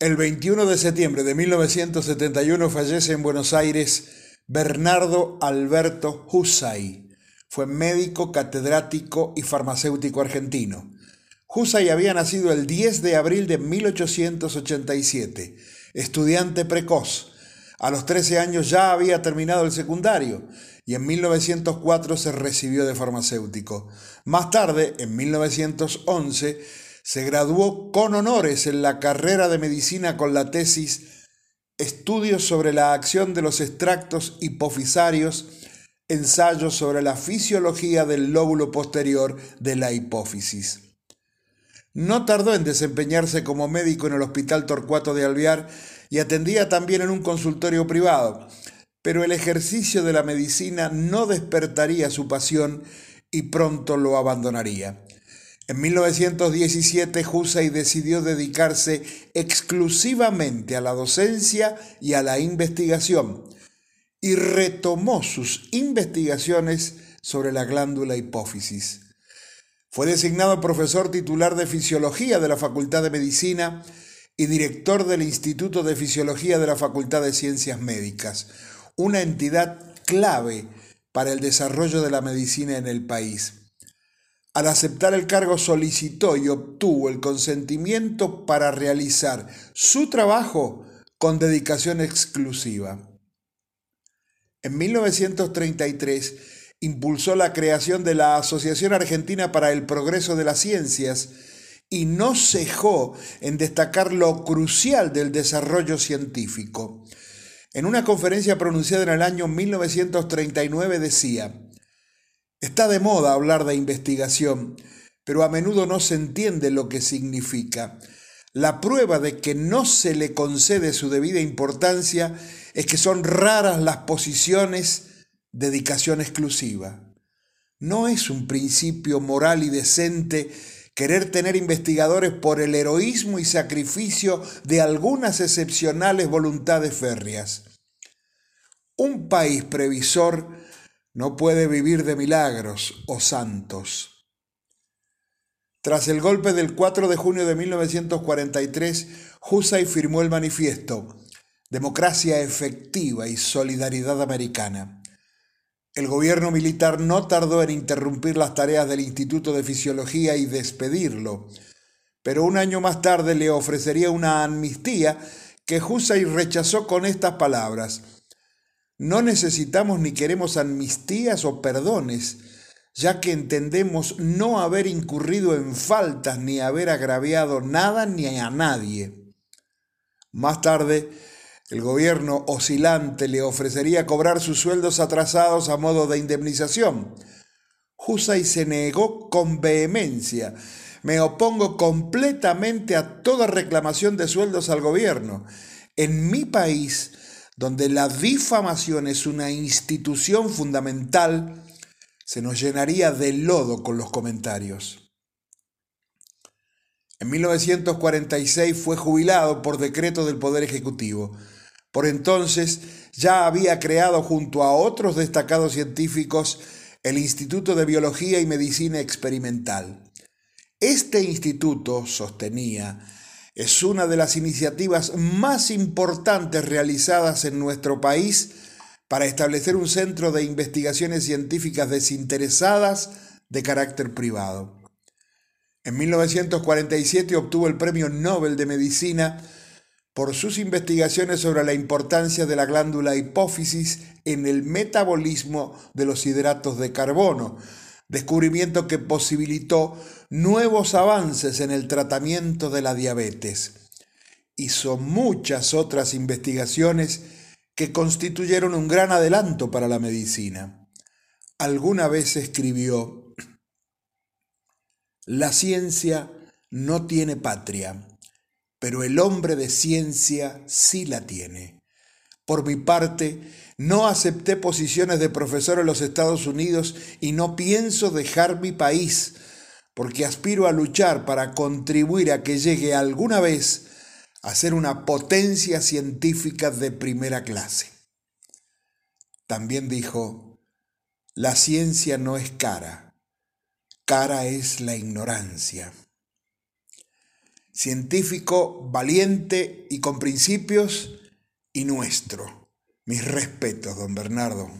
El 21 de septiembre de 1971 fallece en Buenos Aires Bernardo Alberto Husay. Fue médico, catedrático y farmacéutico argentino. Husay había nacido el 10 de abril de 1887, estudiante precoz. A los 13 años ya había terminado el secundario y en 1904 se recibió de farmacéutico. Más tarde, en 1911, se graduó con honores en la carrera de medicina con la tesis Estudios sobre la acción de los extractos hipofisarios, ensayos sobre la fisiología del lóbulo posterior de la hipófisis. No tardó en desempeñarse como médico en el Hospital Torcuato de Alvear y atendía también en un consultorio privado, pero el ejercicio de la medicina no despertaría su pasión y pronto lo abandonaría. En 1917 Husay decidió dedicarse exclusivamente a la docencia y a la investigación y retomó sus investigaciones sobre la glándula hipófisis. Fue designado profesor titular de Fisiología de la Facultad de Medicina y director del Instituto de Fisiología de la Facultad de Ciencias Médicas, una entidad clave para el desarrollo de la medicina en el país. Al aceptar el cargo solicitó y obtuvo el consentimiento para realizar su trabajo con dedicación exclusiva. En 1933 impulsó la creación de la Asociación Argentina para el Progreso de las Ciencias y no cejó en destacar lo crucial del desarrollo científico. En una conferencia pronunciada en el año 1939 decía, Está de moda hablar de investigación, pero a menudo no se entiende lo que significa. La prueba de que no se le concede su debida importancia es que son raras las posiciones dedicación exclusiva. No es un principio moral y decente querer tener investigadores por el heroísmo y sacrificio de algunas excepcionales voluntades férreas. Un país previsor no puede vivir de milagros o santos. Tras el golpe del 4 de junio de 1943, Husay firmó el manifiesto Democracia efectiva y solidaridad americana. El gobierno militar no tardó en interrumpir las tareas del Instituto de Fisiología y despedirlo, pero un año más tarde le ofrecería una amnistía que Husay rechazó con estas palabras. No necesitamos ni queremos amnistías o perdones, ya que entendemos no haber incurrido en faltas ni haber agraviado nada ni a nadie. Más tarde, el gobierno oscilante le ofrecería cobrar sus sueldos atrasados a modo de indemnización. Husay se negó con vehemencia. Me opongo completamente a toda reclamación de sueldos al gobierno. En mi país, donde la difamación es una institución fundamental, se nos llenaría de lodo con los comentarios. En 1946 fue jubilado por decreto del Poder Ejecutivo. Por entonces ya había creado junto a otros destacados científicos el Instituto de Biología y Medicina Experimental. Este instituto sostenía es una de las iniciativas más importantes realizadas en nuestro país para establecer un centro de investigaciones científicas desinteresadas de carácter privado. En 1947 obtuvo el Premio Nobel de Medicina por sus investigaciones sobre la importancia de la glándula hipófisis en el metabolismo de los hidratos de carbono, descubrimiento que posibilitó nuevos avances en el tratamiento de la diabetes. Hizo muchas otras investigaciones que constituyeron un gran adelanto para la medicina. Alguna vez escribió, La ciencia no tiene patria, pero el hombre de ciencia sí la tiene. Por mi parte, no acepté posiciones de profesor en los Estados Unidos y no pienso dejar mi país, porque aspiro a luchar para contribuir a que llegue alguna vez a ser una potencia científica de primera clase. También dijo, la ciencia no es cara, cara es la ignorancia. científico valiente y con principios y nuestro. Mis respetos, don Bernardo.